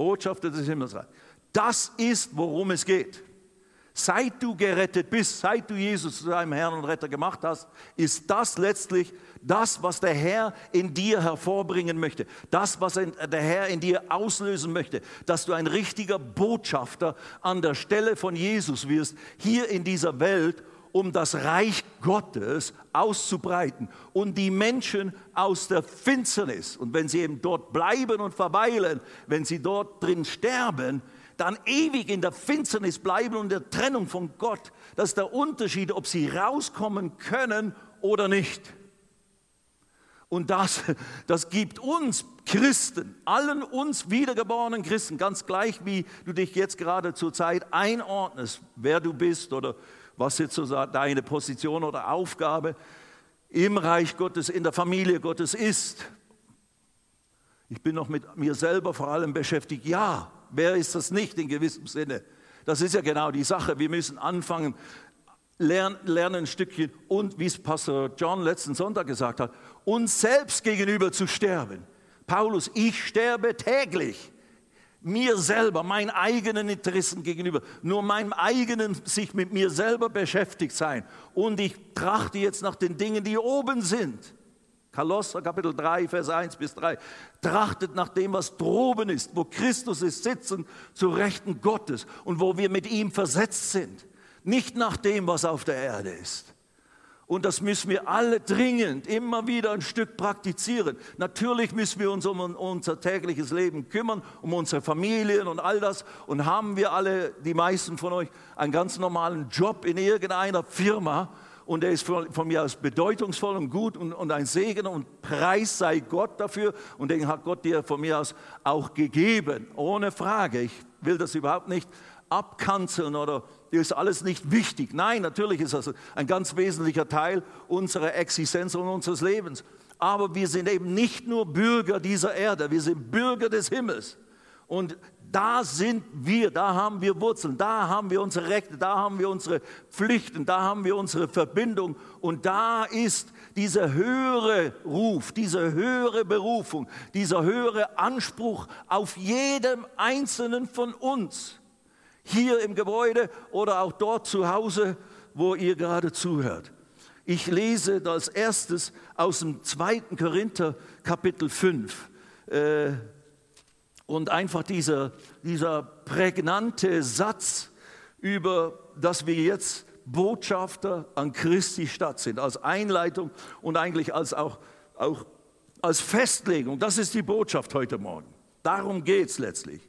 Botschafter des Himmelsreichs. Das ist, worum es geht. Seit du gerettet bist, seit du Jesus zu deinem Herrn und Retter gemacht hast, ist das letztlich das, was der Herr in dir hervorbringen möchte. Das, was der Herr in dir auslösen möchte. Dass du ein richtiger Botschafter an der Stelle von Jesus wirst, hier in dieser Welt, um das Reich Gottes auszubreiten und die Menschen aus der Finsternis, und wenn sie eben dort bleiben und verweilen, wenn sie dort drin sterben, dann ewig in der Finsternis bleiben und der Trennung von Gott. Das ist der Unterschied, ob sie rauskommen können oder nicht. Und das, das gibt uns Christen, allen uns wiedergeborenen Christen, ganz gleich wie du dich jetzt gerade zur Zeit einordnest, wer du bist oder was jetzt so deine Position oder Aufgabe im Reich Gottes, in der Familie Gottes ist. Ich bin noch mit mir selber vor allem beschäftigt. Ja, wer ist das nicht in gewissem Sinne? Das ist ja genau die Sache. Wir müssen anfangen, lernen, lernen ein Stückchen und, wie es Pastor John letzten Sonntag gesagt hat, uns selbst gegenüber zu sterben. Paulus, ich sterbe täglich mir selber, meinen eigenen Interessen gegenüber, nur meinem eigenen sich mit mir selber beschäftigt sein. Und ich trachte jetzt nach den Dingen, die oben sind. Kolosser Kapitel 3, Vers 1 bis 3. Trachtet nach dem, was droben ist, wo Christus ist, sitzen zu Rechten Gottes und wo wir mit ihm versetzt sind. Nicht nach dem, was auf der Erde ist. Und das müssen wir alle dringend immer wieder ein Stück praktizieren. Natürlich müssen wir uns um unser tägliches Leben kümmern, um unsere Familien und all das. Und haben wir alle, die meisten von euch, einen ganz normalen Job in irgendeiner Firma. Und der ist von, von mir aus bedeutungsvoll und gut und, und ein Segen und Preis sei Gott dafür. Und den hat Gott dir von mir aus auch gegeben, ohne Frage. Ich will das überhaupt nicht abkanzeln oder ist alles nicht wichtig. Nein, natürlich ist das ein ganz wesentlicher Teil unserer Existenz und unseres Lebens. Aber wir sind eben nicht nur Bürger dieser Erde, wir sind Bürger des Himmels. Und da sind wir, da haben wir Wurzeln, da haben wir unsere Rechte, da haben wir unsere Pflichten, da haben wir unsere Verbindung und da ist dieser höhere Ruf, diese höhere Berufung, dieser höhere Anspruch auf jedem Einzelnen von uns hier im Gebäude oder auch dort zu Hause, wo ihr gerade zuhört. Ich lese als erstes aus dem 2. Korinther Kapitel 5. Äh, und einfach dieser, dieser prägnante Satz über, dass wir jetzt Botschafter an Christi Stadt sind, als Einleitung und eigentlich als auch, auch als Festlegung. Das ist die Botschaft heute Morgen. Darum geht es letztlich.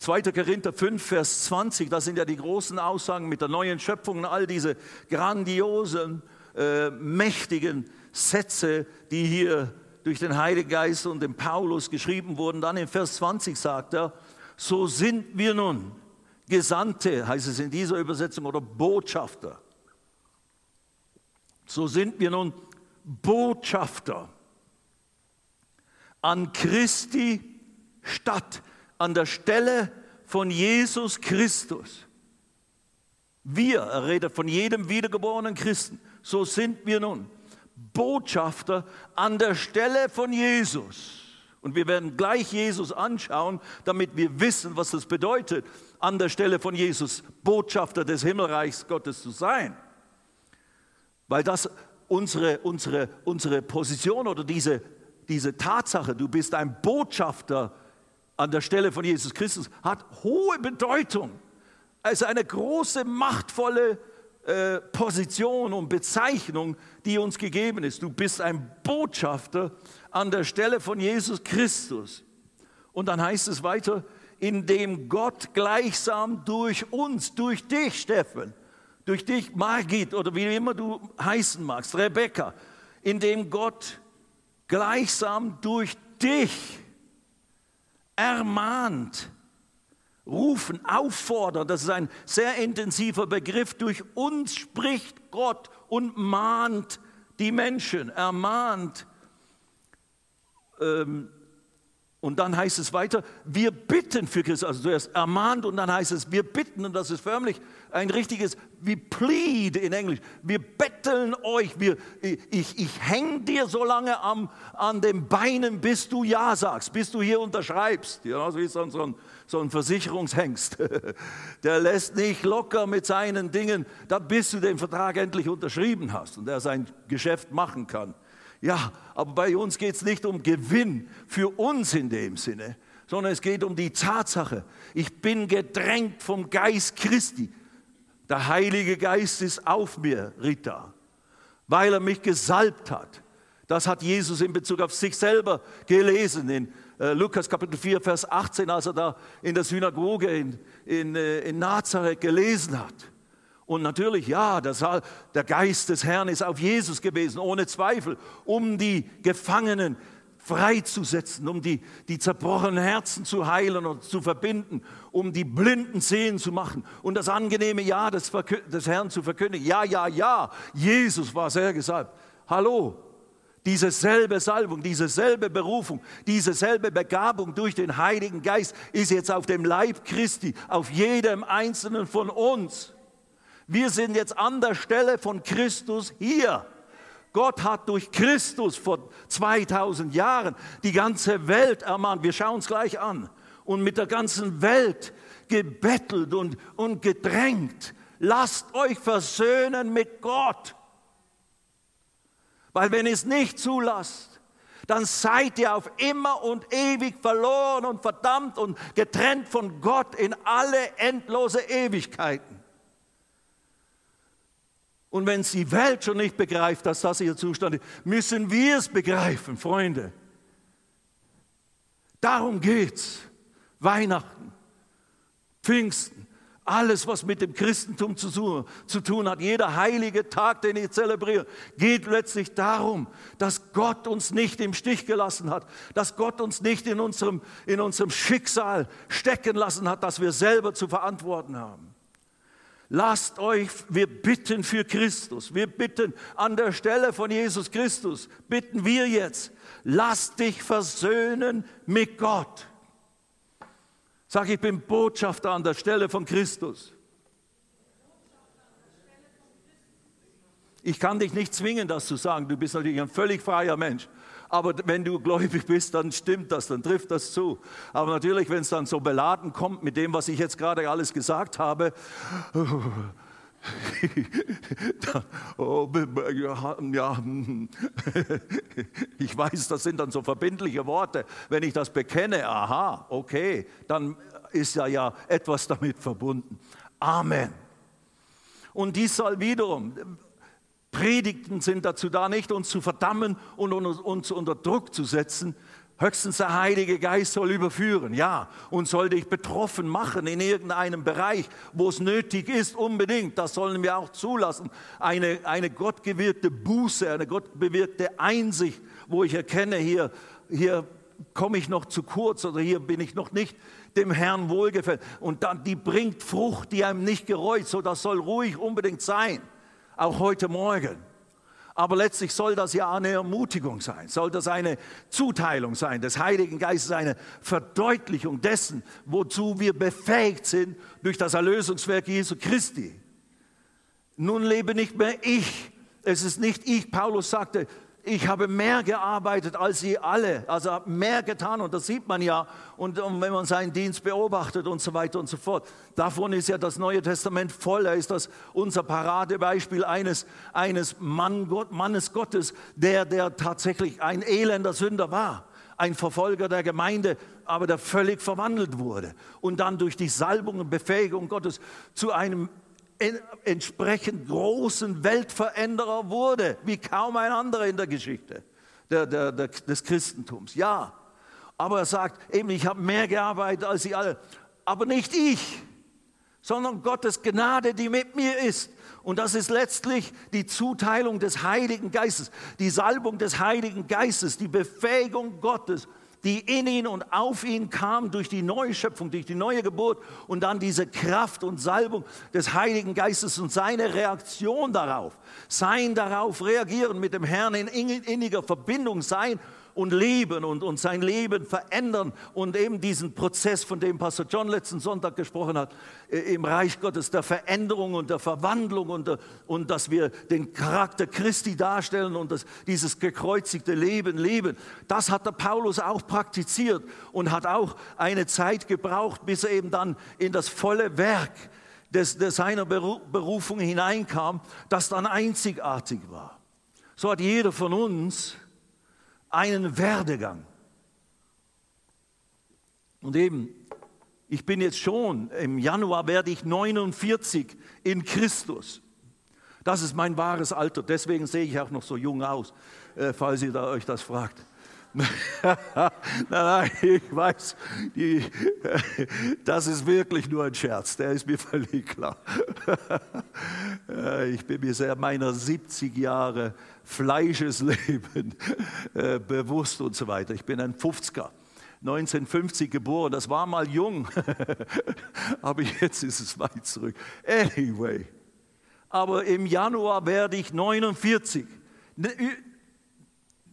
2. Korinther 5, Vers 20, das sind ja die großen Aussagen mit der neuen Schöpfung und all diese grandiosen, äh, mächtigen Sätze, die hier durch den Heiligen Geist und den Paulus geschrieben wurden. Dann in Vers 20 sagt er, so sind wir nun Gesandte, heißt es in dieser Übersetzung, oder Botschafter. So sind wir nun Botschafter an Christi Stadt an der Stelle von Jesus Christus. Wir, er redet von jedem wiedergeborenen Christen, so sind wir nun Botschafter an der Stelle von Jesus. Und wir werden gleich Jesus anschauen, damit wir wissen, was das bedeutet, an der Stelle von Jesus Botschafter des Himmelreichs Gottes zu sein. Weil das unsere, unsere, unsere Position oder diese, diese Tatsache, du bist ein Botschafter an der Stelle von Jesus Christus hat hohe Bedeutung. Also eine große, machtvolle äh, Position und Bezeichnung, die uns gegeben ist. Du bist ein Botschafter an der Stelle von Jesus Christus. Und dann heißt es weiter, indem Gott gleichsam durch uns, durch dich, Steffen, durch dich, Margit oder wie immer du heißen magst, Rebecca, indem Gott gleichsam durch dich ermahnt, rufen, auffordern. Das ist ein sehr intensiver Begriff. Durch uns spricht Gott und mahnt die Menschen, ermahnt, ähm, Und dann heißt es weiter, wir bitten für Christus. Also zuerst ermahnt und dann heißt es, wir bitten. Und das ist förmlich ein richtiges, wie plead in Englisch. Wir betteln euch. Wir, ich ich hänge dir so lange am, an den Beinen, bis du Ja sagst, bis du hier unterschreibst. Ja, so ist so ein, so ein Versicherungshengst. Der lässt nicht locker mit seinen Dingen, da bis du den Vertrag endlich unterschrieben hast und er sein Geschäft machen kann. Ja, aber bei uns geht es nicht um Gewinn für uns in dem Sinne, sondern es geht um die Tatsache, ich bin gedrängt vom Geist Christi. Der Heilige Geist ist auf mir, Rita, weil er mich gesalbt hat. Das hat Jesus in Bezug auf sich selber gelesen in äh, Lukas Kapitel 4, Vers 18, als er da in der Synagoge in, in, äh, in Nazareth gelesen hat. Und natürlich, ja, das, der Geist des Herrn ist auf Jesus gewesen, ohne Zweifel, um die Gefangenen freizusetzen, um die, die zerbrochenen Herzen zu heilen und zu verbinden, um die Blinden sehen zu machen und das angenehme Ja des, des Herrn zu verkündigen. Ja, ja, ja, Jesus war sehr gesalbt. Hallo, diese selbe Salbung, diese selbe Berufung, diese selbe Begabung durch den Heiligen Geist ist jetzt auf dem Leib Christi, auf jedem einzelnen von uns. Wir sind jetzt an der Stelle von Christus hier. Gott hat durch Christus vor 2000 Jahren die ganze Welt ermahnt. Wir schauen es gleich an. Und mit der ganzen Welt gebettelt und, und gedrängt. Lasst euch versöhnen mit Gott. Weil wenn ihr es nicht zulasst, dann seid ihr auf immer und ewig verloren und verdammt und getrennt von Gott in alle endlose Ewigkeiten. Und wenn es die Welt schon nicht begreift, dass das ihr Zustand ist, müssen wir es begreifen, Freunde. Darum geht's. Weihnachten, Pfingsten, alles, was mit dem Christentum zu, zu tun hat, jeder heilige Tag, den ich zelebriere, geht letztlich darum, dass Gott uns nicht im Stich gelassen hat, dass Gott uns nicht in unserem, in unserem Schicksal stecken lassen hat, das wir selber zu verantworten haben. Lasst euch, wir bitten für Christus, wir bitten an der Stelle von Jesus Christus, bitten wir jetzt, lass dich versöhnen mit Gott. Sag, ich bin Botschafter an der Stelle von Christus. Ich kann dich nicht zwingen, das zu sagen. Du bist natürlich ein völlig freier Mensch. Aber wenn du gläubig bist, dann stimmt das, dann trifft das zu. Aber natürlich, wenn es dann so beladen kommt mit dem, was ich jetzt gerade alles gesagt habe, oh, ja, ich weiß, das sind dann so verbindliche Worte. Wenn ich das bekenne, aha, okay, dann ist ja ja etwas damit verbunden. Amen. Und dies soll wiederum, Predigten sind dazu da, nicht uns zu verdammen und uns unter Druck zu setzen. Höchstens der Heilige Geist soll überführen, ja, und soll dich betroffen machen in irgendeinem Bereich, wo es nötig ist, unbedingt. Das sollen wir auch zulassen. Eine, eine gottgewirkte Buße, eine gottbewirkte Einsicht, wo ich erkenne, hier, hier komme ich noch zu kurz oder hier bin ich noch nicht dem Herrn wohlgefällt. Und dann, die bringt Frucht, die einem nicht gereut. So, das soll ruhig unbedingt sein auch heute Morgen. Aber letztlich soll das ja eine Ermutigung sein, soll das eine Zuteilung sein des Heiligen Geistes, eine Verdeutlichung dessen, wozu wir befähigt sind durch das Erlösungswerk Jesu Christi. Nun lebe nicht mehr ich, es ist nicht ich, Paulus sagte, ich habe mehr gearbeitet als sie alle, also mehr getan und das sieht man ja. Und, und, wenn man seinen Dienst beobachtet und so weiter und so fort. Davon ist ja das Neue Testament voll, da ist das unser Paradebeispiel eines, eines Mann Gott, Mannes Gottes, der, der tatsächlich ein elender Sünder war, ein Verfolger der Gemeinde, aber der völlig verwandelt wurde. Und dann durch die Salbung und Befähigung Gottes zu einem entsprechend großen Weltveränderer wurde, wie kaum ein anderer in der Geschichte der, der, der, des Christentums. Ja, aber er sagt eben, ich habe mehr gearbeitet als sie alle, aber nicht ich, sondern Gottes Gnade, die mit mir ist. Und das ist letztlich die Zuteilung des Heiligen Geistes, die Salbung des Heiligen Geistes, die Befähigung Gottes, die in ihn und auf ihn kam durch die neue Schöpfung, durch die neue Geburt und dann diese Kraft und Salbung des Heiligen Geistes und seine Reaktion darauf, sein darauf reagieren, mit dem Herrn in inniger Verbindung sein und leben und, und sein Leben verändern und eben diesen Prozess, von dem Pastor John letzten Sonntag gesprochen hat, äh, im Reich Gottes, der Veränderung und der Verwandlung und, der, und dass wir den Charakter Christi darstellen und das, dieses gekreuzigte Leben leben. Das hat der Paulus auch praktiziert und hat auch eine Zeit gebraucht, bis er eben dann in das volle Werk des, des seiner Berufung hineinkam, das dann einzigartig war. So hat jeder von uns einen Werdegang. Und eben, ich bin jetzt schon, im Januar werde ich 49 in Christus. Das ist mein wahres Alter, deswegen sehe ich auch noch so jung aus, äh, falls ihr da euch das fragt. nein, nein, ich weiß, die, das ist wirklich nur ein Scherz, der ist mir völlig klar. ich bin mir sehr meiner 70 Jahre Fleischesleben äh, bewusst und so weiter. Ich bin ein 50er. 1950 geboren, das war mal jung, aber jetzt ist es weit zurück. Anyway, aber im Januar werde ich 49.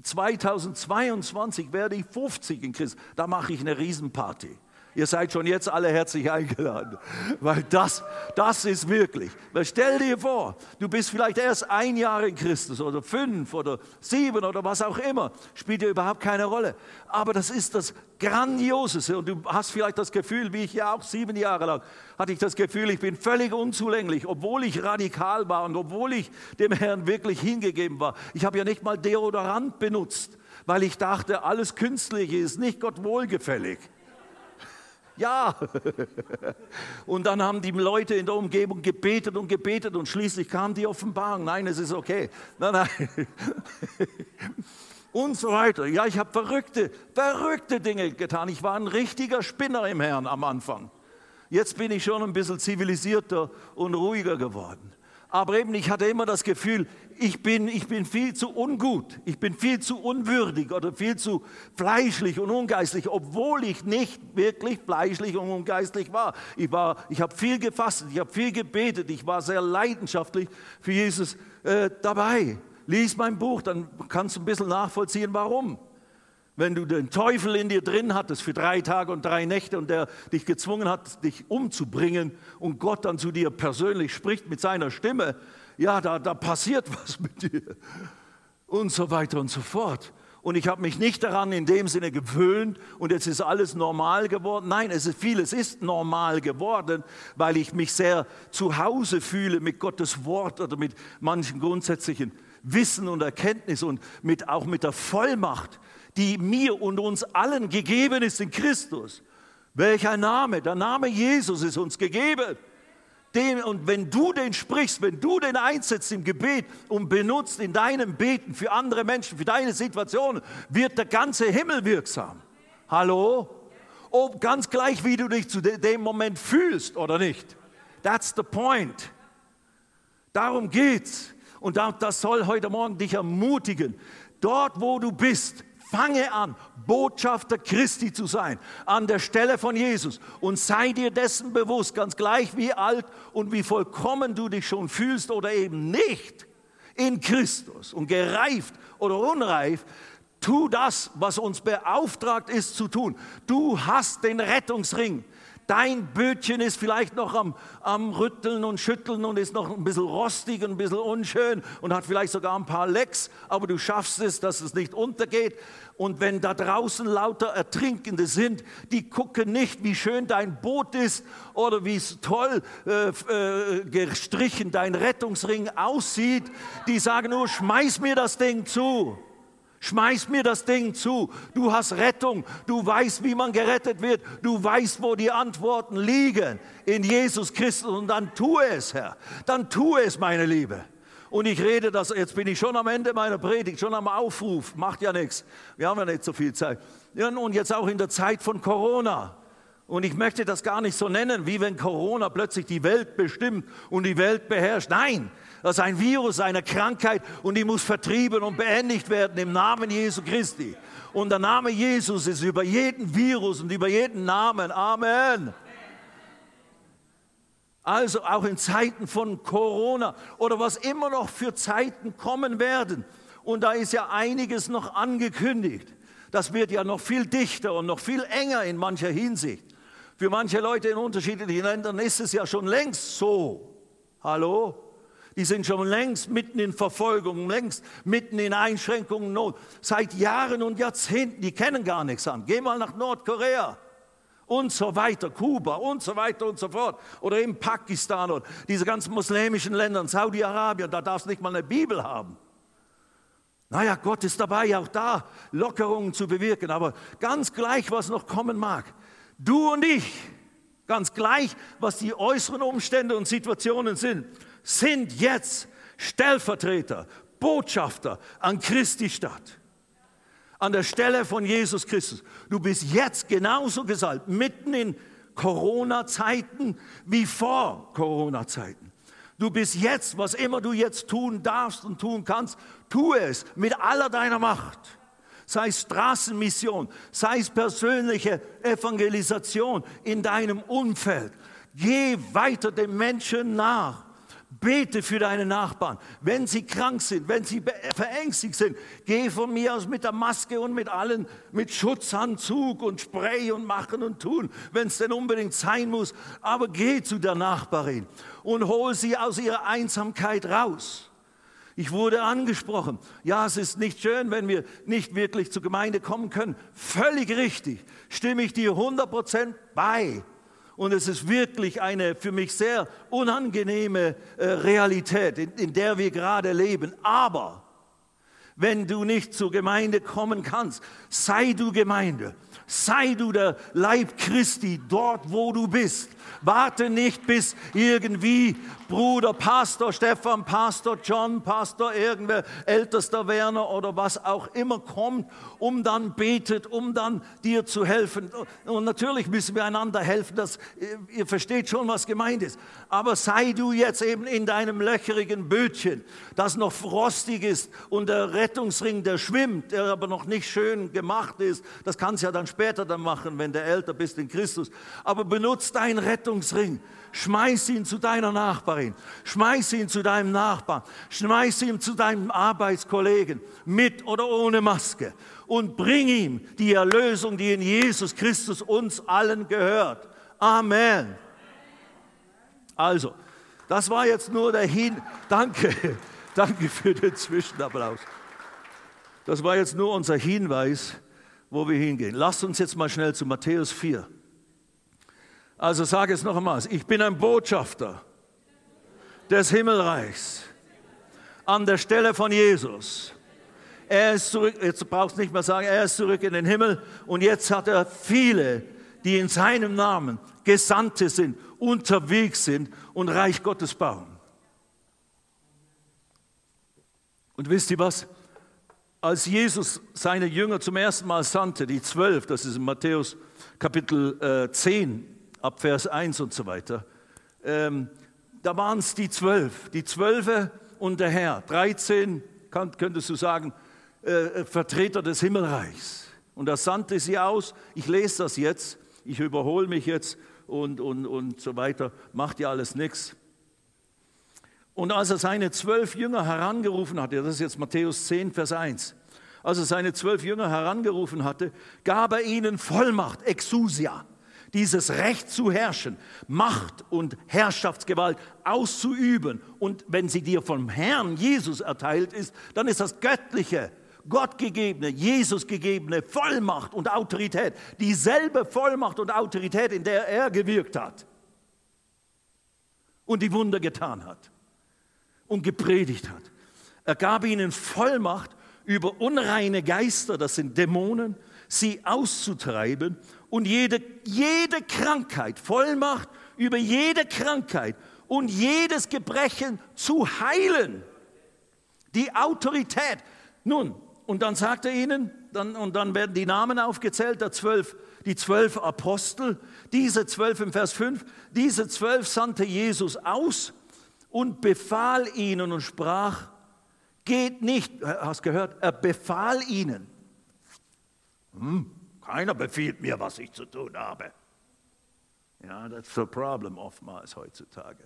2022 werde ich 50 in Christus. Da mache ich eine Riesenparty. Ihr seid schon jetzt alle herzlich eingeladen, weil das, das ist wirklich. Weil stell dir vor, du bist vielleicht erst ein Jahr in Christus oder fünf oder sieben oder was auch immer, spielt dir überhaupt keine Rolle. Aber das ist das Grandioseste und du hast vielleicht das Gefühl, wie ich ja auch sieben Jahre lang hatte ich das Gefühl, ich bin völlig unzulänglich, obwohl ich radikal war und obwohl ich dem Herrn wirklich hingegeben war. Ich habe ja nicht mal Deodorant benutzt, weil ich dachte, alles Künstliche ist nicht Gott wohlgefällig. Ja. Und dann haben die Leute in der Umgebung gebetet und gebetet und schließlich kam die Offenbarung. Nein, es ist okay. Nein, nein. Und so weiter. Ja, ich habe verrückte, verrückte Dinge getan. Ich war ein richtiger Spinner im Herrn am Anfang. Jetzt bin ich schon ein bisschen zivilisierter und ruhiger geworden. Aber eben, ich hatte immer das Gefühl, ich bin, ich bin viel zu ungut, ich bin viel zu unwürdig oder viel zu fleischlich und ungeistlich, obwohl ich nicht wirklich fleischlich und ungeistlich war. Ich, war, ich habe viel gefastet, ich habe viel gebetet, ich war sehr leidenschaftlich für Jesus äh, dabei. Lies mein Buch, dann kannst du ein bisschen nachvollziehen, warum wenn du den Teufel in dir drin hattest für drei Tage und drei Nächte und der dich gezwungen hat, dich umzubringen und Gott dann zu dir persönlich spricht mit seiner Stimme, ja, da, da passiert was mit dir und so weiter und so fort. Und ich habe mich nicht daran in dem Sinne gewöhnt und jetzt ist alles normal geworden. Nein, es ist vieles ist normal geworden, weil ich mich sehr zu Hause fühle mit Gottes Wort oder mit manchen grundsätzlichen Wissen und Erkenntnis und mit, auch mit der Vollmacht, die mir und uns allen gegeben ist in Christus. Welcher Name? Der Name Jesus ist uns gegeben. Den, und wenn du den sprichst, wenn du den einsetzt im Gebet und benutzt in deinem Beten für andere Menschen, für deine Situation, wird der ganze Himmel wirksam. Hallo? Ob ganz gleich, wie du dich zu dem Moment fühlst oder nicht. That's the point. Darum geht's. Und das soll heute Morgen dich ermutigen. Dort, wo du bist, Fange an, Botschafter Christi zu sein, an der Stelle von Jesus und sei dir dessen bewusst, ganz gleich wie alt und wie vollkommen du dich schon fühlst oder eben nicht in Christus und gereift oder unreif, tu das, was uns beauftragt ist zu tun. Du hast den Rettungsring. Dein Bötchen ist vielleicht noch am, am Rütteln und Schütteln und ist noch ein bisschen rostig und ein bisschen unschön und hat vielleicht sogar ein paar Lecks, aber du schaffst es, dass es nicht untergeht. Und wenn da draußen lauter Ertrinkende sind, die gucken nicht, wie schön dein Boot ist oder wie toll äh, äh, gestrichen dein Rettungsring aussieht, die sagen nur, schmeiß mir das Ding zu. Schmeiß mir das Ding zu. Du hast Rettung. Du weißt, wie man gerettet wird. Du weißt, wo die Antworten liegen. In Jesus Christus. Und dann tue es, Herr. Dann tue es, meine Liebe. Und ich rede das, jetzt bin ich schon am Ende meiner Predigt, schon am Aufruf. Macht ja nichts. Wir haben ja nicht so viel Zeit. Und jetzt auch in der Zeit von Corona. Und ich möchte das gar nicht so nennen, wie wenn Corona plötzlich die Welt bestimmt und die Welt beherrscht. Nein, das ist ein Virus, eine Krankheit und die muss vertrieben und beendigt werden im Namen Jesu Christi. Und der Name Jesus ist über jeden Virus und über jeden Namen. Amen. Also auch in Zeiten von Corona oder was immer noch für Zeiten kommen werden. Und da ist ja einiges noch angekündigt. das wird ja noch viel dichter und noch viel enger in mancher Hinsicht. Für manche Leute in unterschiedlichen Ländern ist es ja schon längst so. Hallo? Die sind schon längst mitten in Verfolgung, längst mitten in Einschränkungen, Not. Seit Jahren und Jahrzehnten, die kennen gar nichts an. Geh mal nach Nordkorea und so weiter, Kuba und so weiter und so fort. Oder eben Pakistan und diese ganzen muslimischen Länder, Saudi-Arabien, da darfst du nicht mal eine Bibel haben. Naja, Gott ist dabei, auch da Lockerungen zu bewirken, aber ganz gleich, was noch kommen mag. Du und ich, ganz gleich, was die äußeren Umstände und Situationen sind, sind jetzt Stellvertreter, Botschafter an Christi Stadt. An der Stelle von Jesus Christus. Du bist jetzt genauso gesalbt, mitten in Corona-Zeiten wie vor Corona-Zeiten. Du bist jetzt, was immer du jetzt tun darfst und tun kannst, tu es mit aller deiner Macht. Sei es Straßenmission, sei es persönliche Evangelisation in deinem Umfeld. Geh weiter den Menschen nach. Bete für deine Nachbarn. Wenn sie krank sind, wenn sie verängstigt sind, geh von mir aus mit der Maske und mit allen, mit Schutzanzug und Spray und machen und tun, wenn es denn unbedingt sein muss. Aber geh zu der Nachbarin und hol sie aus ihrer Einsamkeit raus. Ich wurde angesprochen. Ja, es ist nicht schön, wenn wir nicht wirklich zur Gemeinde kommen können. Völlig richtig. Stimme ich dir 100% bei. Und es ist wirklich eine für mich sehr unangenehme äh, Realität, in, in der wir gerade leben. Aber wenn du nicht zur Gemeinde kommen kannst, sei du Gemeinde. Sei du der Leib Christi dort, wo du bist. Warte nicht, bis irgendwie Bruder, Pastor Stefan, Pastor John, Pastor irgendwer, ältester Werner oder was auch immer kommt, um dann betet, um dann dir zu helfen. Und natürlich müssen wir einander helfen, dass, ihr versteht schon, was gemeint ist. Aber sei du jetzt eben in deinem löcherigen Bötchen, das noch frostig ist und der Rettungsring, der schwimmt, der aber noch nicht schön gemacht ist, das kannst du ja dann später dann machen, wenn du älter bist in Christus. Aber benutzt deinen Rettungsring Schmeiß ihn zu deiner Nachbarin, schmeiß ihn zu deinem Nachbarn, schmeiß ihn zu deinem Arbeitskollegen mit oder ohne Maske und bring ihm die Erlösung, die in Jesus Christus uns allen gehört. Amen. Also, das war jetzt nur der Hin. Danke, danke für den Zwischenapplaus. Das war jetzt nur unser Hinweis, wo wir hingehen. Lasst uns jetzt mal schnell zu Matthäus 4. Also sage es noch einmal, ich bin ein Botschafter des Himmelreichs an der Stelle von Jesus. Er ist zurück, jetzt brauchst nicht mehr sagen, er ist zurück in den Himmel und jetzt hat er viele, die in seinem Namen Gesandte sind, unterwegs sind und Reich Gottes bauen. Und wisst ihr was? Als Jesus seine Jünger zum ersten Mal sandte, die zwölf, das ist in Matthäus Kapitel äh, 10, ab Vers 1 und so weiter. Ähm, da waren es die zwölf, die Zwölfe und der Herr, 13, kann, könntest du sagen, äh, äh, Vertreter des Himmelreichs. Und er sandte sie aus, ich lese das jetzt, ich überhole mich jetzt und, und, und so weiter, macht ja alles nichts. Und als er seine zwölf Jünger herangerufen hatte, das ist jetzt Matthäus 10, Vers 1, als er seine zwölf Jünger herangerufen hatte, gab er ihnen Vollmacht, Exousia, dieses Recht zu herrschen, Macht und Herrschaftsgewalt auszuüben. Und wenn sie dir vom Herrn Jesus erteilt ist, dann ist das göttliche, Gottgegebene, Jesus gegebene Vollmacht und Autorität, dieselbe Vollmacht und Autorität, in der er gewirkt hat und die Wunder getan hat und gepredigt hat. Er gab ihnen Vollmacht über unreine Geister, das sind Dämonen, sie auszutreiben und jede, jede Krankheit, Vollmacht über jede Krankheit und jedes Gebrechen zu heilen. Die Autorität. Nun, und dann sagt er ihnen, dann, und dann werden die Namen aufgezählt, der zwölf, die zwölf Apostel, diese zwölf im Vers 5, diese zwölf sandte Jesus aus und befahl ihnen und sprach, geht nicht, hast gehört, er befahl ihnen. Hm, keiner befiehlt mir, was ich zu tun habe. Ja, das ist das Problem oftmals heutzutage.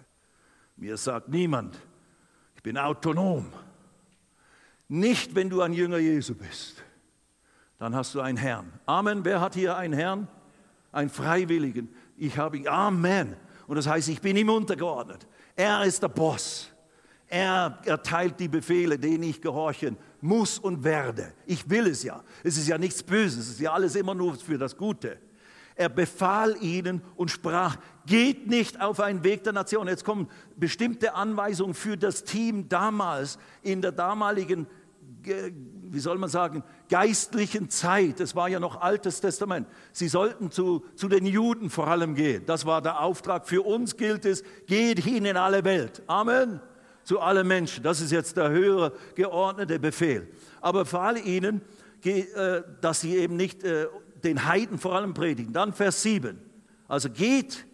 Mir sagt niemand, ich bin autonom. Nicht, wenn du ein Jünger Jesu bist. dann hast du einen Herrn. Amen. Wer hat hier einen Herrn? Einen Freiwilligen. Ich habe ihn. Amen. Und das heißt, ich bin ihm untergeordnet. Er ist der Boss. Er erteilt die Befehle, denen ich gehorchen muss und werde. Ich will es ja. Es ist ja nichts Böses. Es ist ja alles immer nur für das Gute. Er befahl ihnen und sprach, geht nicht auf einen Weg der Nation. Jetzt kommen bestimmte Anweisungen für das Team damals in der damaligen wie soll man sagen, geistlichen Zeit, es war ja noch Altes Testament, sie sollten zu, zu den Juden vor allem gehen. Das war der Auftrag. Für uns gilt es, geht hin in alle Welt. Amen. Zu allen Menschen. Das ist jetzt der höhere geordnete Befehl. Aber vor allem ihnen, äh, dass sie eben nicht äh, den Heiden vor allem predigen. Dann Vers 7. Also geht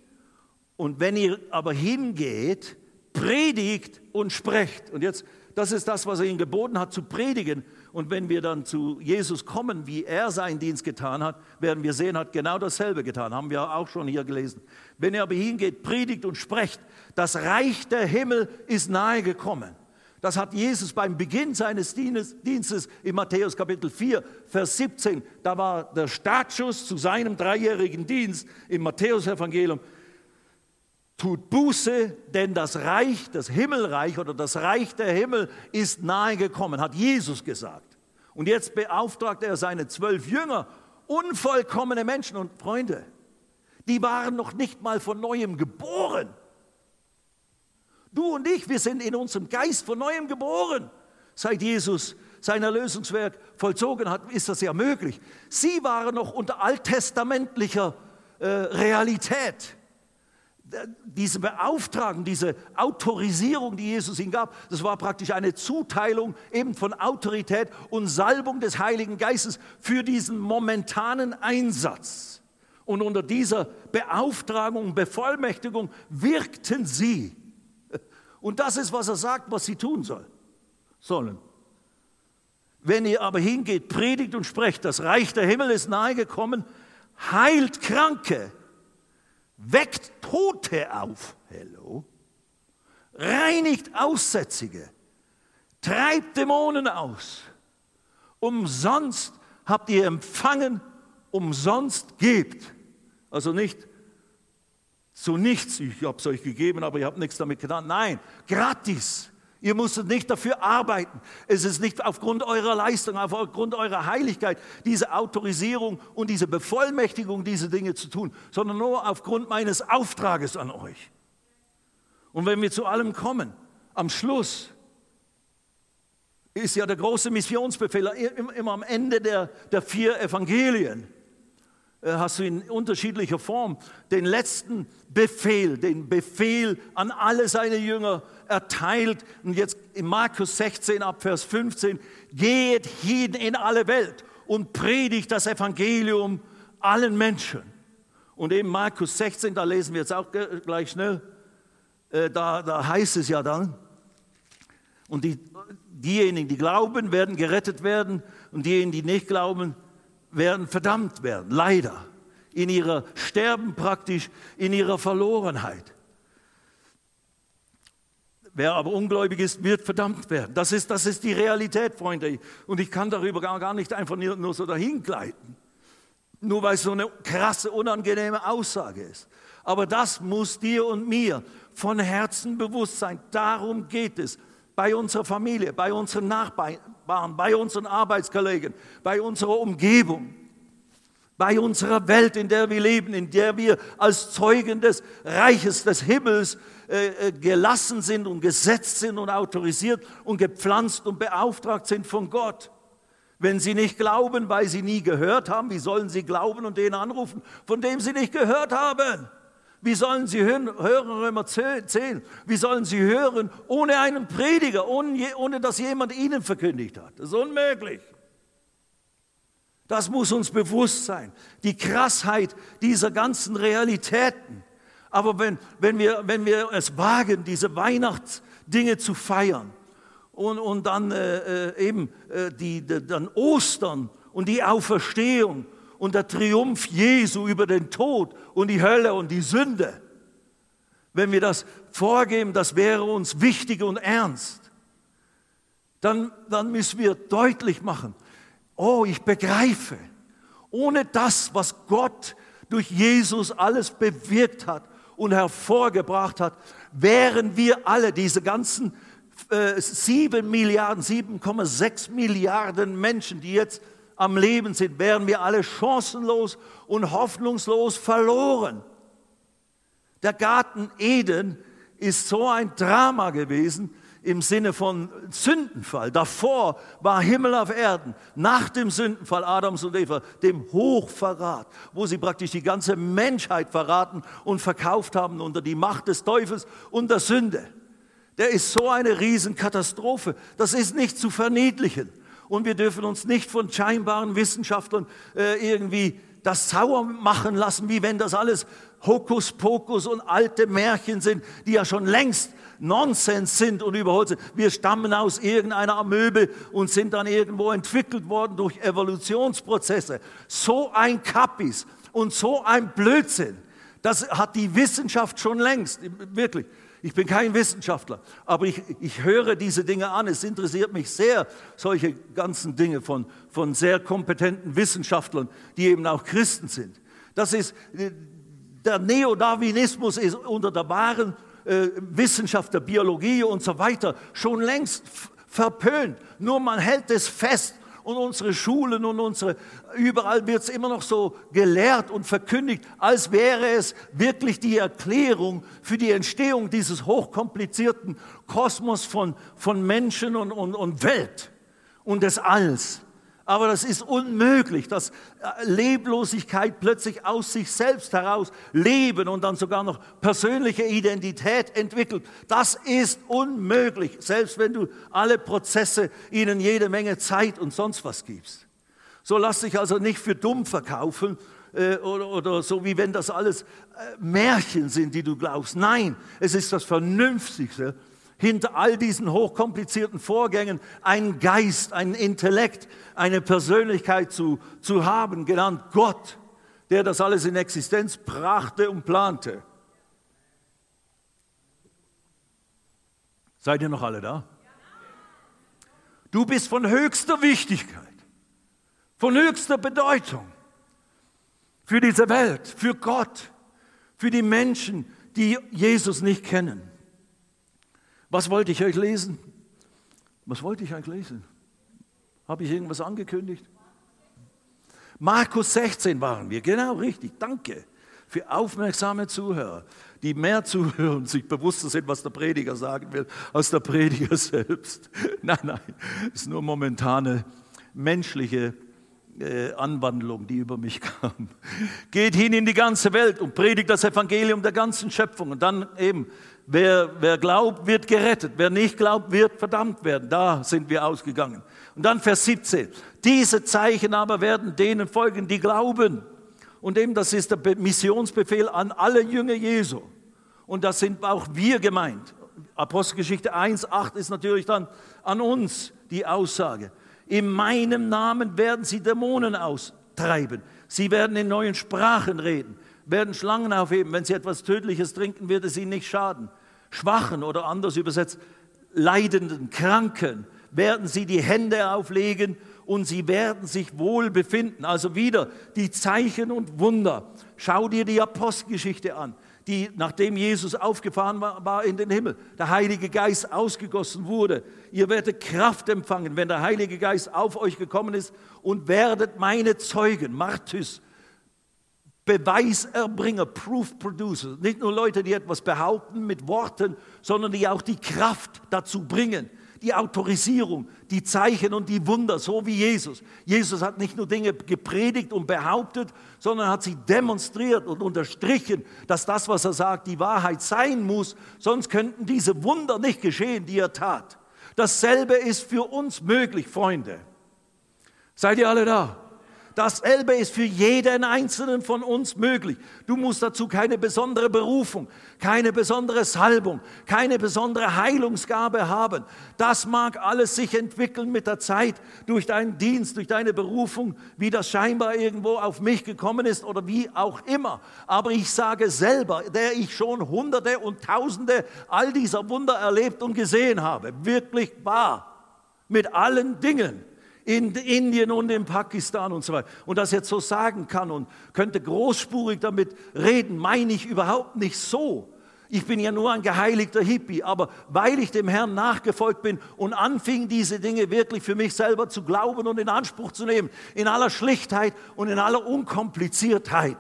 und wenn ihr aber hingeht, predigt und sprecht. Und jetzt das ist das, was er ihnen geboten hat, zu predigen. Und wenn wir dann zu Jesus kommen, wie er seinen Dienst getan hat, werden wir sehen, hat genau dasselbe getan. Haben wir auch schon hier gelesen. Wenn er aber hingeht, predigt und sprecht, das Reich der Himmel ist nahe gekommen. Das hat Jesus beim Beginn seines Dienstes in Matthäus Kapitel 4, Vers 17, da war der Startschuss zu seinem dreijährigen Dienst im Matthäus-Evangelium tut Buße, denn das Reich, das Himmelreich oder das Reich der Himmel ist nahe gekommen, hat Jesus gesagt. Und jetzt beauftragt er seine zwölf Jünger, unvollkommene Menschen und Freunde, die waren noch nicht mal von neuem geboren. Du und ich, wir sind in unserem Geist von neuem geboren. Seit Jesus sein Erlösungswerk vollzogen hat, ist das ja möglich. Sie waren noch unter alttestamentlicher äh, Realität diese Beauftragung, diese Autorisierung, die Jesus ihnen gab, das war praktisch eine Zuteilung eben von Autorität und Salbung des Heiligen Geistes für diesen momentanen Einsatz. Und unter dieser Beauftragung, Bevollmächtigung wirkten sie. Und das ist, was er sagt, was sie tun soll, sollen. Wenn ihr aber hingeht, predigt und sprecht, das Reich der Himmel ist nahe gekommen, heilt Kranke, weckt Tote auf, hello, reinigt Aussätzige, treibt Dämonen aus. Umsonst habt ihr empfangen, umsonst gebt. Also nicht zu nichts, ich habe es euch gegeben, aber ihr habt nichts damit getan. Nein, gratis. Ihr musstet nicht dafür arbeiten. Es ist nicht aufgrund eurer Leistung, aufgrund eurer Heiligkeit, diese Autorisierung und diese Bevollmächtigung, diese Dinge zu tun, sondern nur aufgrund meines Auftrages an euch. Und wenn wir zu allem kommen, am Schluss ist ja der große Missionsbefehl immer am Ende der, der vier Evangelien. Äh, hast du in unterschiedlicher Form den letzten Befehl, den Befehl an alle seine Jünger erteilt. Und jetzt in Markus 16 ab Vers 15, geht hin in alle Welt und predigt das Evangelium allen Menschen. Und eben Markus 16, da lesen wir jetzt auch gleich schnell, äh, da, da heißt es ja dann, und die, diejenigen, die glauben, werden gerettet werden und diejenigen, die nicht glauben, werden verdammt werden, leider, in ihrer Sterben praktisch, in ihrer Verlorenheit. Wer aber ungläubig ist, wird verdammt werden. Das ist, das ist die Realität, Freunde. Und ich kann darüber gar, gar nicht einfach nur, so dahin gleiten. Nur weil es so eine krasse, unangenehme Aussage ist. Aber das muss dir und mir von Herzen bewusst sein. Darum geht es bei unserer Familie, bei unseren Nachbarn, bei unseren Arbeitskollegen, bei unserer Umgebung, bei unserer Welt, in der wir leben, in der wir als Zeugen des Reiches des Himmels äh, äh, gelassen sind und gesetzt sind und autorisiert und gepflanzt und beauftragt sind von Gott. Wenn sie nicht glauben, weil sie nie gehört haben, wie sollen sie glauben und den anrufen, von dem sie nicht gehört haben? Wie sollen sie hören, Römer 10? Wie sollen sie hören ohne einen Prediger, ohne, ohne dass jemand ihnen verkündigt hat? Das ist unmöglich. Das muss uns bewusst sein. Die Krassheit dieser ganzen Realitäten. Aber wenn, wenn, wir, wenn wir es wagen, diese Weihnachtsdinge zu feiern und, und dann äh, äh, eben äh, die, die, dann Ostern und die Auferstehung und der Triumph Jesu über den Tod und die Hölle und die Sünde, wenn wir das vorgeben, das wäre uns wichtig und ernst, dann, dann müssen wir deutlich machen, oh, ich begreife, ohne das, was Gott durch Jesus alles bewirkt hat und hervorgebracht hat, wären wir alle, diese ganzen äh, 7 Milliarden, 7,6 Milliarden Menschen, die jetzt am Leben sind, wären wir alle chancenlos und hoffnungslos verloren. Der Garten Eden ist so ein Drama gewesen im Sinne von Sündenfall. Davor war Himmel auf Erden, nach dem Sündenfall Adams und Eva, dem Hochverrat, wo sie praktisch die ganze Menschheit verraten und verkauft haben unter die Macht des Teufels und der Sünde. Der ist so eine Riesenkatastrophe. Das ist nicht zu verniedlichen. Und wir dürfen uns nicht von scheinbaren Wissenschaftlern äh, irgendwie das sauer machen lassen, wie wenn das alles Hokuspokus und alte Märchen sind, die ja schon längst Nonsens sind und überholt sind. Wir stammen aus irgendeiner Amöbe und sind dann irgendwo entwickelt worden durch Evolutionsprozesse. So ein Kappis und so ein Blödsinn, das hat die Wissenschaft schon längst, wirklich. Ich bin kein Wissenschaftler, aber ich, ich höre diese Dinge an. Es interessiert mich sehr, solche ganzen Dinge von, von sehr kompetenten Wissenschaftlern, die eben auch Christen sind. Das ist, der Neodarwinismus ist unter der wahren äh, Wissenschaft der Biologie und so weiter schon längst verpönt. Nur man hält es fest und unsere Schulen und unsere, überall wird es immer noch so gelehrt und verkündigt, als wäre es wirklich die Erklärung für die Entstehung dieses hochkomplizierten Kosmos von, von Menschen und, und, und Welt und des Alls. Aber das ist unmöglich, dass äh, Leblosigkeit plötzlich aus sich selbst heraus leben und dann sogar noch persönliche Identität entwickelt. Das ist unmöglich, selbst wenn du alle Prozesse ihnen jede Menge Zeit und sonst was gibst. So lass dich also nicht für dumm verkaufen äh, oder, oder so, wie wenn das alles äh, Märchen sind, die du glaubst. Nein, es ist das Vernünftigste, hinter all diesen hochkomplizierten Vorgängen einen Geist, einen Intellekt, eine Persönlichkeit zu, zu haben, genannt Gott, der das alles in Existenz brachte und plante. Seid ihr noch alle da? Du bist von höchster Wichtigkeit, von höchster Bedeutung für diese Welt, für Gott, für die Menschen, die Jesus nicht kennen. Was wollte ich euch lesen? Was wollte ich euch lesen? Habe ich irgendwas angekündigt? Markus 16 waren wir, genau richtig, danke für aufmerksame Zuhörer, die mehr zuhören und sich bewusster sind, was der Prediger sagen will, als der Prediger selbst. Nein, nein, es ist nur momentane menschliche äh, Anwandlung, die über mich kam. Geht hin in die ganze Welt und predigt das Evangelium der ganzen Schöpfung. Und dann eben Wer, wer glaubt, wird gerettet. Wer nicht glaubt, wird verdammt werden. Da sind wir ausgegangen. Und dann Vers 17. Diese Zeichen aber werden denen folgen, die glauben. Und eben, das ist der Missionsbefehl an alle Jünger Jesu. Und das sind auch wir gemeint. Apostelgeschichte 1, 8 ist natürlich dann an uns die Aussage. In meinem Namen werden sie Dämonen austreiben. Sie werden in neuen Sprachen reden werden Schlangen aufheben. Wenn sie etwas Tödliches trinken, wird es ihnen nicht schaden. Schwachen oder anders übersetzt, Leidenden, Kranken werden sie die Hände auflegen und sie werden sich wohl befinden. Also wieder die Zeichen und Wunder. Schau dir die Apostelgeschichte an, die nachdem Jesus aufgefahren war, war in den Himmel, der Heilige Geist ausgegossen wurde. Ihr werdet Kraft empfangen, wenn der Heilige Geist auf euch gekommen ist und werdet meine Zeugen, Martys, Beweiserbringer, Proof Producer. Nicht nur Leute, die etwas behaupten mit Worten, sondern die auch die Kraft dazu bringen, die Autorisierung, die Zeichen und die Wunder, so wie Jesus. Jesus hat nicht nur Dinge gepredigt und behauptet, sondern hat sie demonstriert und unterstrichen, dass das, was er sagt, die Wahrheit sein muss. Sonst könnten diese Wunder nicht geschehen, die er tat. Dasselbe ist für uns möglich, Freunde. Seid ihr alle da? Dasselbe ist für jeden einzelnen von uns möglich. Du musst dazu keine besondere Berufung, keine besondere Salbung, keine besondere Heilungsgabe haben. Das mag alles sich entwickeln mit der Zeit durch deinen Dienst, durch deine Berufung, wie das scheinbar irgendwo auf mich gekommen ist oder wie auch immer. Aber ich sage selber, der ich schon Hunderte und Tausende all dieser Wunder erlebt und gesehen habe, wirklich wahr, mit allen Dingen in Indien und in Pakistan und so weiter. Und das jetzt so sagen kann und könnte großspurig damit reden, meine ich überhaupt nicht so. Ich bin ja nur ein geheiligter Hippie, aber weil ich dem Herrn nachgefolgt bin und anfing, diese Dinge wirklich für mich selber zu glauben und in Anspruch zu nehmen, in aller Schlichtheit und in aller Unkompliziertheit,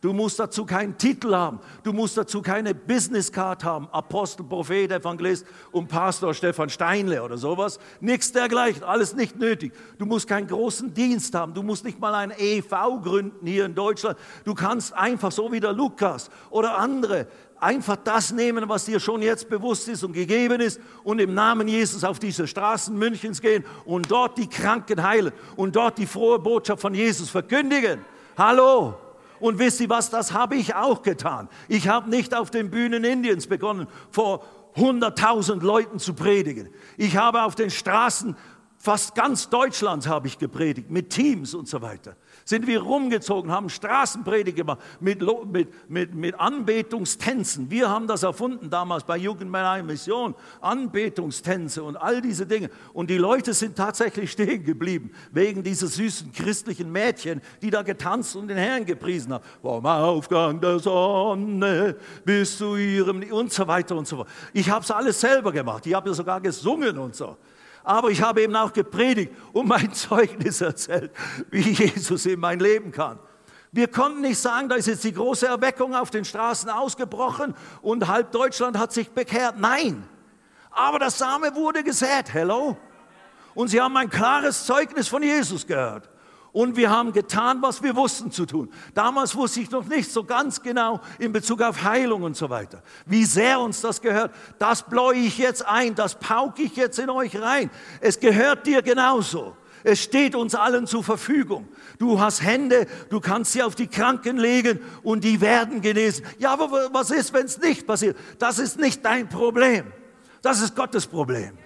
Du musst dazu keinen Titel haben. Du musst dazu keine Businesscard haben. Apostel, Prophet, Evangelist und Pastor Stefan Steinle oder sowas. Nichts dergleichen. Alles nicht nötig. Du musst keinen großen Dienst haben. Du musst nicht mal ein EV gründen hier in Deutschland. Du kannst einfach so wie der Lukas oder andere einfach das nehmen, was dir schon jetzt bewusst ist und gegeben ist und im Namen Jesus auf diese Straßen Münchens gehen und dort die Kranken heilen und dort die frohe Botschaft von Jesus verkündigen. Hallo, und wisst ihr was, das habe ich auch getan. Ich habe nicht auf den Bühnen Indiens begonnen, vor 100.000 Leuten zu predigen. Ich habe auf den Straßen fast ganz Deutschlands habe ich gepredigt, mit Teams und so weiter sind wir rumgezogen, haben Straßenpredigt gemacht mit, mit, mit, mit Anbetungstänzen. Wir haben das erfunden damals bei Jugendmänner Mission, Anbetungstänze und all diese Dinge. Und die Leute sind tatsächlich stehen geblieben, wegen dieser süßen christlichen Mädchen, die da getanzt und den Herrn gepriesen haben. Vom Aufgang der Sonne bis zu ihrem und so weiter und so fort. Ich habe es alles selber gemacht. Ich habe ja sogar gesungen und so aber ich habe eben auch gepredigt und mein Zeugnis erzählt, wie Jesus in mein Leben kann. Wir konnten nicht sagen, da ist jetzt die große Erweckung auf den Straßen ausgebrochen und halb Deutschland hat sich bekehrt. Nein, aber das Same wurde gesät. Hello? Und sie haben ein klares Zeugnis von Jesus gehört und wir haben getan, was wir wussten zu tun. Damals wusste ich noch nicht so ganz genau in Bezug auf Heilung und so weiter, wie sehr uns das gehört. Das bläue ich jetzt ein, das pauke ich jetzt in euch rein. Es gehört dir genauso. Es steht uns allen zur Verfügung. Du hast Hände, du kannst sie auf die Kranken legen und die werden genesen. Ja, aber was ist, wenn es nicht passiert? Das ist nicht dein Problem. Das ist Gottes Problem.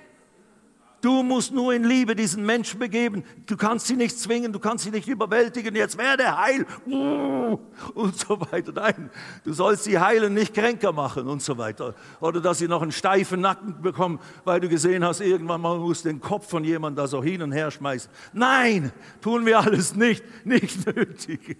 Du musst nur in Liebe diesen Menschen begeben. Du kannst sie nicht zwingen, du kannst sie nicht überwältigen. Jetzt werde heil und so weiter. Nein, du sollst sie heilen, nicht kränker machen und so weiter. Oder dass sie noch einen steifen Nacken bekommen, weil du gesehen hast, irgendwann mal muss den Kopf von jemandem da so hin und her schmeißen. Nein, tun wir alles nicht, nicht nötig.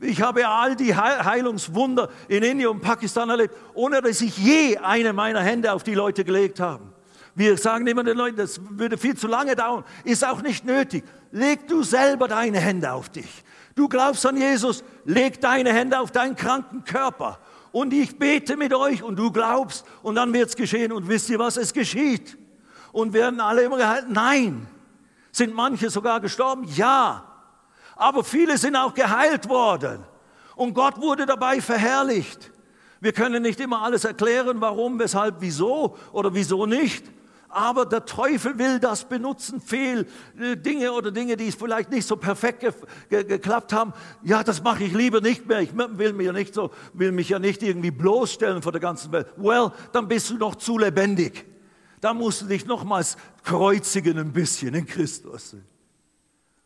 Ich habe all die Heilungswunder in Indien und Pakistan erlebt, ohne dass ich je eine meiner Hände auf die Leute gelegt habe. Wir sagen immer den Leuten, das würde viel zu lange dauern. Ist auch nicht nötig. Leg du selber deine Hände auf dich. Du glaubst an Jesus, leg deine Hände auf deinen kranken Körper. Und ich bete mit euch und du glaubst und dann wird es geschehen. Und wisst ihr was? Es geschieht. Und werden alle immer gehalten? Nein. Sind manche sogar gestorben? Ja. Aber viele sind auch geheilt worden. Und Gott wurde dabei verherrlicht. Wir können nicht immer alles erklären, warum, weshalb, wieso oder wieso nicht aber der Teufel will das benutzen, fehl äh, Dinge oder Dinge, die vielleicht nicht so perfekt ge ge geklappt haben. Ja, das mache ich lieber nicht mehr. Ich will mich ja nicht so, will mich ja nicht irgendwie bloßstellen vor der ganzen Welt. Well, dann bist du noch zu lebendig. Da musst du dich nochmals kreuzigen ein bisschen in Christus.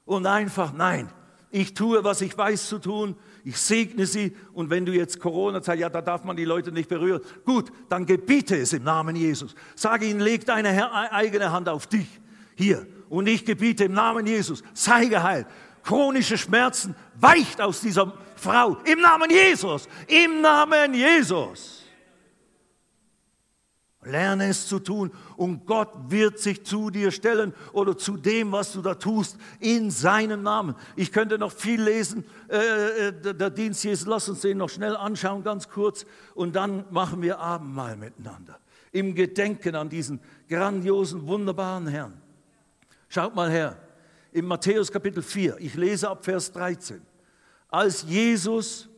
Und einfach, nein, ich tue, was ich weiß zu tun. Ich segne sie. Und wenn du jetzt Corona sagst, ja, da darf man die Leute nicht berühren, gut, dann gebiete es im Namen Jesus. Sage ihnen, leg deine eigene Hand auf dich. Hier. Und ich gebiete im Namen Jesus, sei geheilt. Chronische Schmerzen weicht aus dieser Frau. Im Namen Jesus, im Namen Jesus. Lerne es zu tun und Gott wird sich zu dir stellen oder zu dem, was du da tust, in seinem Namen. Ich könnte noch viel lesen, äh, äh der Dienst Jesus, lass uns den noch schnell anschauen, ganz kurz, und dann machen wir Abendmahl miteinander. Im Gedenken an diesen grandiosen, wunderbaren Herrn. Schaut mal her, in Matthäus Kapitel 4, ich lese ab Vers 13. Als Jesus,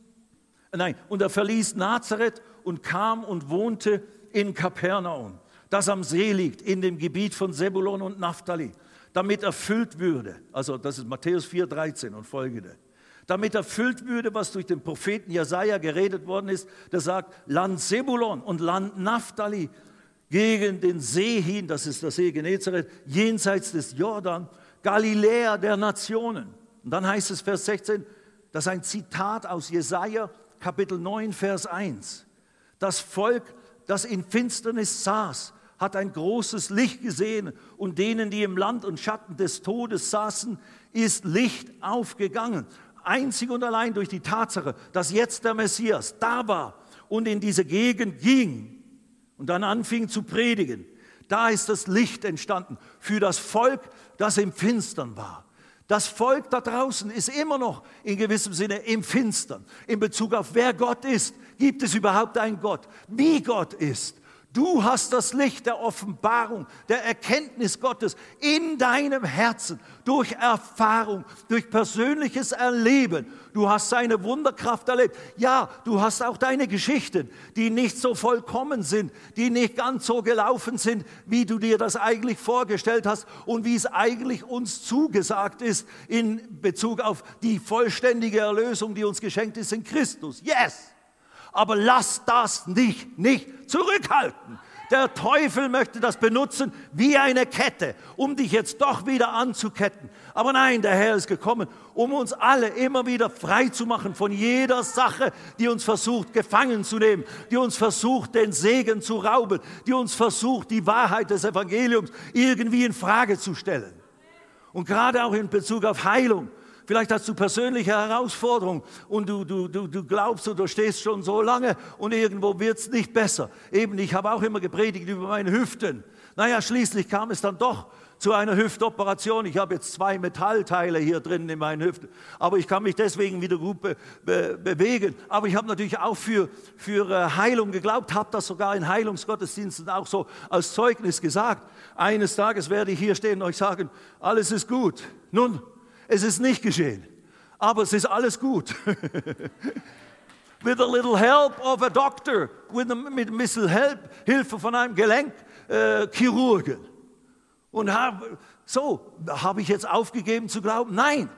nein, und er verließ Nazareth und kam und wohnte in Kapernaum, das am See liegt, in dem Gebiet von Sebulon und Naphtali, damit erfüllt würde, also das ist Matthäus 4, 13 und folgende, damit erfüllt würde, was durch den Propheten Jesaja geredet worden ist, der sagt, Land Sebulon und Land Naphtali gegen den See hin, das ist der See Genezareth, jenseits des Jordan, Galiläa der Nationen. Und dann heißt es Vers 16, das ist ein Zitat aus Jesaja Kapitel 9, Vers 1. Das Volk das in Finsternis saß, hat ein großes Licht gesehen und denen, die im Land und Schatten des Todes saßen, ist Licht aufgegangen. Einzig und allein durch die Tatsache, dass jetzt der Messias da war und in diese Gegend ging und dann anfing zu predigen. Da ist das Licht entstanden für das Volk, das im Finstern war. Das Volk da draußen ist immer noch in gewissem Sinne im Finstern. In Bezug auf wer Gott ist, gibt es überhaupt einen Gott? Wie Gott ist, Du hast das Licht der Offenbarung, der Erkenntnis Gottes in deinem Herzen durch Erfahrung, durch persönliches Erleben. Du hast seine Wunderkraft erlebt. Ja, du hast auch deine Geschichten, die nicht so vollkommen sind, die nicht ganz so gelaufen sind, wie du dir das eigentlich vorgestellt hast und wie es eigentlich uns zugesagt ist in Bezug auf die vollständige Erlösung, die uns geschenkt ist in Christus. Yes! Aber lass das nicht, nicht zurückhalten. Der Teufel möchte das benutzen wie eine Kette, um dich jetzt doch wieder anzuketten. Aber nein, der Herr ist gekommen, um uns alle immer wieder frei zu machen von jeder Sache, die uns versucht, gefangen zu nehmen, die uns versucht, den Segen zu rauben, die uns versucht, die Wahrheit des Evangeliums irgendwie in Frage zu stellen. Und gerade auch in Bezug auf Heilung Vielleicht hast du persönliche Herausforderungen und du, du, du, du glaubst oder stehst schon so lange und irgendwo wird es nicht besser. Eben, ich habe auch immer gepredigt über meine Hüften. Naja, schließlich kam es dann doch zu einer Hüftoperation. Ich habe jetzt zwei Metallteile hier drin in meinen Hüften, aber ich kann mich deswegen wieder gut be be bewegen. Aber ich habe natürlich auch für, für äh, Heilung geglaubt, habe das sogar in Heilungsgottesdiensten auch so als Zeugnis gesagt. Eines Tages werde ich hier stehen und euch sagen, alles ist gut. Nun, es ist nicht geschehen, aber es ist alles gut. with a little help of a doctor, with a, mit ein bisschen help, Hilfe von einem Gelenkchirurgen. Äh, Und hab, so, habe ich jetzt aufgegeben zu glauben? Nein,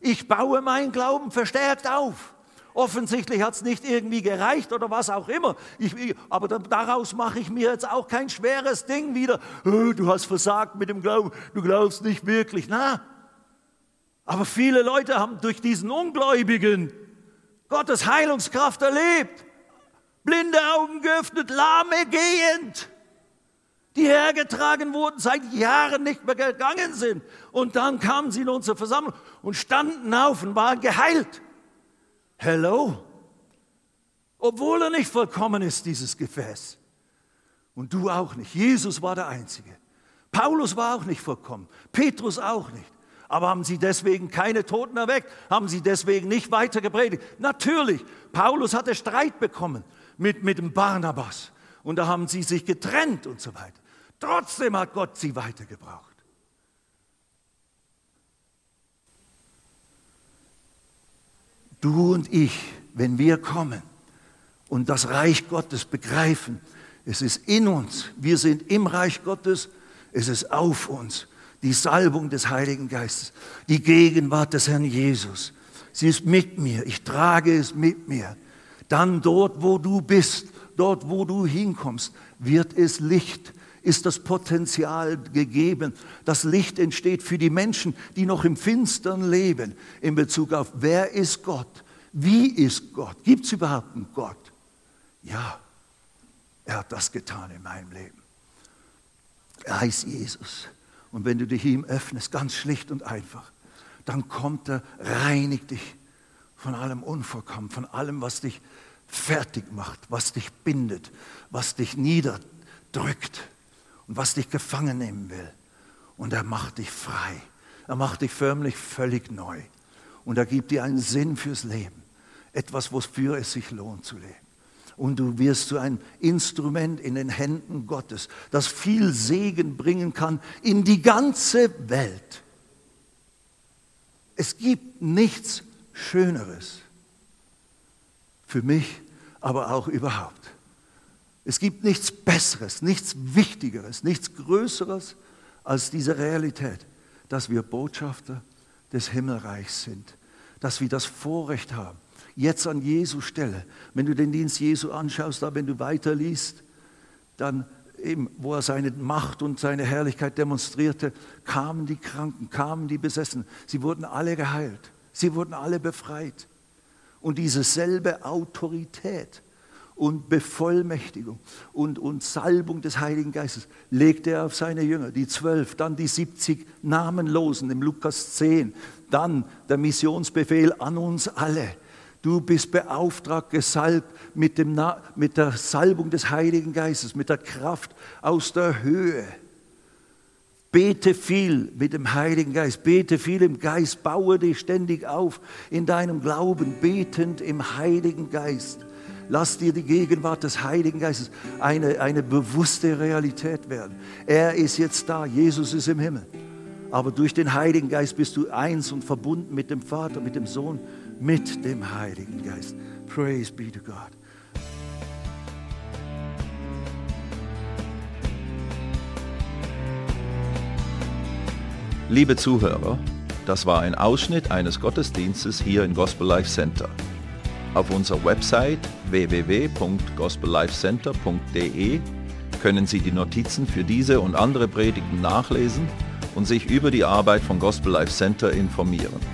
ich baue meinen Glauben verstärkt auf. Offensichtlich hat es nicht irgendwie gereicht oder was auch immer. Ich, aber daraus mache ich mir jetzt auch kein schweres Ding wieder. Oh, du hast versagt mit dem Glauben, du glaubst nicht wirklich. Na, aber viele Leute haben durch diesen Ungläubigen Gottes Heilungskraft erlebt. Blinde Augen geöffnet, lahme gehend, die hergetragen wurden, seit Jahren nicht mehr gegangen sind. Und dann kamen sie in unsere Versammlung und standen auf und waren geheilt. Hello? Obwohl er nicht vollkommen ist, dieses Gefäß. Und du auch nicht. Jesus war der Einzige. Paulus war auch nicht vollkommen. Petrus auch nicht. Aber haben sie deswegen keine Toten erweckt? Haben sie deswegen nicht weiter gepredigt? Natürlich, Paulus hatte Streit bekommen mit, mit dem Barnabas. Und da haben sie sich getrennt und so weiter. Trotzdem hat Gott sie weitergebraucht. Du und ich, wenn wir kommen und das Reich Gottes begreifen, es ist in uns, wir sind im Reich Gottes, es ist auf uns die Salbung des Heiligen Geistes, die Gegenwart des Herrn Jesus. Sie ist mit mir, ich trage es mit mir. Dann dort, wo du bist, dort, wo du hinkommst, wird es Licht, ist das Potenzial gegeben. Das Licht entsteht für die Menschen, die noch im Finstern leben, in Bezug auf, wer ist Gott? Wie ist Gott? Gibt es überhaupt einen Gott? Ja, er hat das getan in meinem Leben. Er heißt Jesus. Und wenn du dich ihm öffnest, ganz schlicht und einfach, dann kommt er, reinigt dich von allem Unvollkommen, von allem, was dich fertig macht, was dich bindet, was dich niederdrückt und was dich gefangen nehmen will. Und er macht dich frei. Er macht dich förmlich völlig neu. Und er gibt dir einen Sinn fürs Leben. Etwas, wofür es sich lohnt zu leben und du wirst zu einem Instrument in den Händen Gottes, das viel Segen bringen kann in die ganze Welt. Es gibt nichts Schöneres für mich, aber auch überhaupt. Es gibt nichts Besseres, nichts Wichtigeres, nichts Größeres als diese Realität, dass wir Botschafter des Himmelreichs sind, dass wir das Vorrecht haben, jetzt an Jesu Stelle. Wenn du den Dienst Jesu anschaust, da wenn du weiterliest, dann eben, wo er seine Macht und seine Herrlichkeit demonstrierte, kamen die Kranken, kamen die Besessenen. Sie wurden alle geheilt. Sie wurden alle befreit. Und diese selbe Autorität und Bevollmächtigung und, und Salbung des Heiligen Geistes legte er auf seine Jünger, die zwölf, dann die 70 Namenlosen im Lukas 10, dann der Missionsbefehl an uns alle. Du bist beauftragt, gesalbt mit, dem, mit der Salbung des Heiligen Geistes, mit der Kraft aus der Höhe. Bete viel mit dem Heiligen Geist, bete viel im Geist, baue dich ständig auf in deinem Glauben, betend im Heiligen Geist. Lass dir die Gegenwart des Heiligen Geistes eine, eine bewusste Realität werden. Er ist jetzt da, Jesus ist im Himmel. Aber durch den Heiligen Geist bist du eins und verbunden mit dem Vater, mit dem Sohn, mit dem Heiligen Geist. Praise be to God. Liebe Zuhörer, das war ein Ausschnitt eines Gottesdienstes hier im Gospel Life Center. Auf unserer Website www.gospellifecenter.de können Sie die Notizen für diese und andere Predigten nachlesen und sich über die Arbeit von Gospel Life Center informieren.